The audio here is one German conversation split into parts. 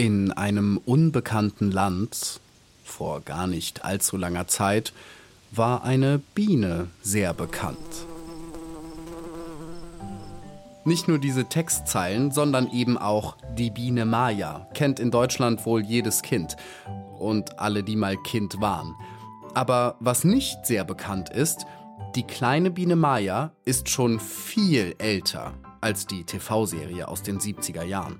In einem unbekannten Land, vor gar nicht allzu langer Zeit, war eine Biene sehr bekannt. Nicht nur diese Textzeilen, sondern eben auch die Biene Maya kennt in Deutschland wohl jedes Kind und alle, die mal Kind waren. Aber was nicht sehr bekannt ist, die kleine Biene Maya ist schon viel älter als die TV-Serie aus den 70er Jahren.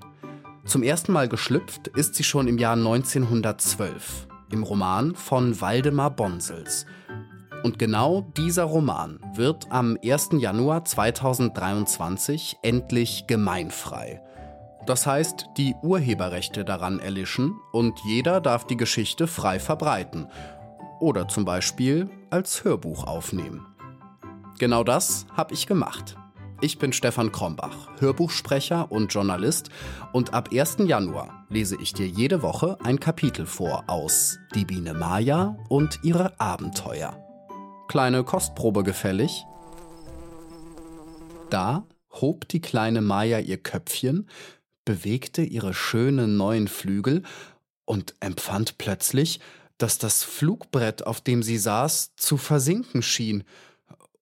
Zum ersten Mal geschlüpft ist sie schon im Jahr 1912 im Roman von Waldemar Bonsels. Und genau dieser Roman wird am 1. Januar 2023 endlich gemeinfrei. Das heißt, die Urheberrechte daran erlischen und jeder darf die Geschichte frei verbreiten oder zum Beispiel als Hörbuch aufnehmen. Genau das habe ich gemacht. Ich bin Stefan Krombach, Hörbuchsprecher und Journalist und ab 1. Januar lese ich dir jede Woche ein Kapitel vor aus Die Biene Maya und ihre Abenteuer. Kleine Kostprobe gefällig? Da hob die kleine Maya ihr Köpfchen, bewegte ihre schönen neuen Flügel und empfand plötzlich, dass das Flugbrett, auf dem sie saß, zu versinken schien –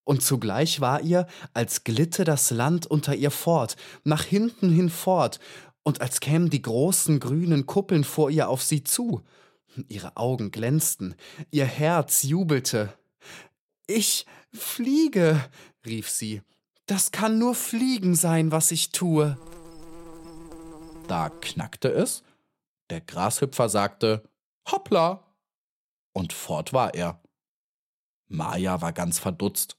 und zugleich war ihr, als glitte das Land unter ihr fort, nach hinten hinfort, und als kämen die großen grünen Kuppeln vor ihr auf sie zu. Ihre Augen glänzten, ihr Herz jubelte. Ich fliege, rief sie. Das kann nur Fliegen sein, was ich tue. Da knackte es, der Grashüpfer sagte Hoppla, und fort war er. Maja war ganz verdutzt.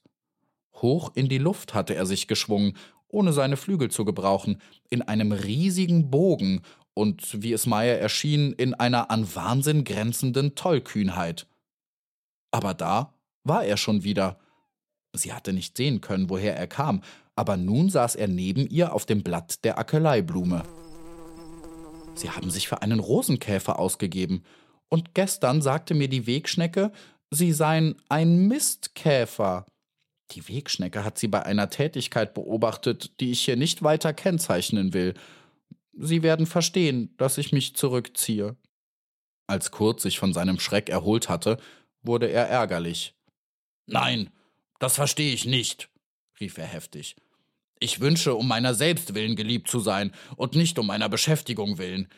Hoch in die Luft hatte er sich geschwungen, ohne seine Flügel zu gebrauchen, in einem riesigen Bogen und, wie es Meyer erschien, in einer an Wahnsinn grenzenden Tollkühnheit. Aber da war er schon wieder. Sie hatte nicht sehen können, woher er kam, aber nun saß er neben ihr auf dem Blatt der Ackeleiblume. Sie haben sich für einen Rosenkäfer ausgegeben, und gestern sagte mir die Wegschnecke, sie seien ein Mistkäfer. Die Wegschnecke hat sie bei einer Tätigkeit beobachtet, die ich hier nicht weiter kennzeichnen will. Sie werden verstehen, dass ich mich zurückziehe. Als Kurt sich von seinem Schreck erholt hatte, wurde er ärgerlich. Nein, das verstehe ich nicht, rief er heftig. Ich wünsche, um meiner selbst willen geliebt zu sein und nicht um meiner Beschäftigung willen.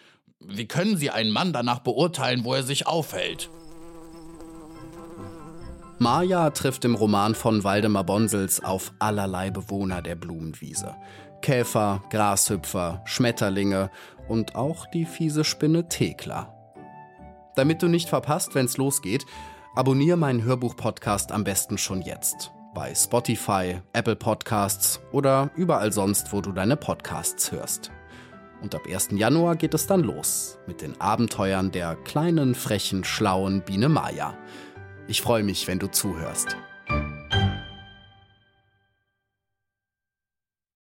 Wie können Sie einen Mann danach beurteilen, wo er sich aufhält? Maja trifft im Roman von Waldemar Bonsels auf allerlei Bewohner der Blumenwiese. Käfer, Grashüpfer, Schmetterlinge und auch die fiese Spinne Thekla. Damit du nicht verpasst, wenn's losgeht, abonniere meinen Hörbuch-Podcast am besten schon jetzt. Bei Spotify, Apple Podcasts oder überall sonst, wo du deine Podcasts hörst. Und ab 1. Januar geht es dann los mit den Abenteuern der kleinen, frechen, schlauen Biene Maya. Ich freue mich, wenn du zuhörst.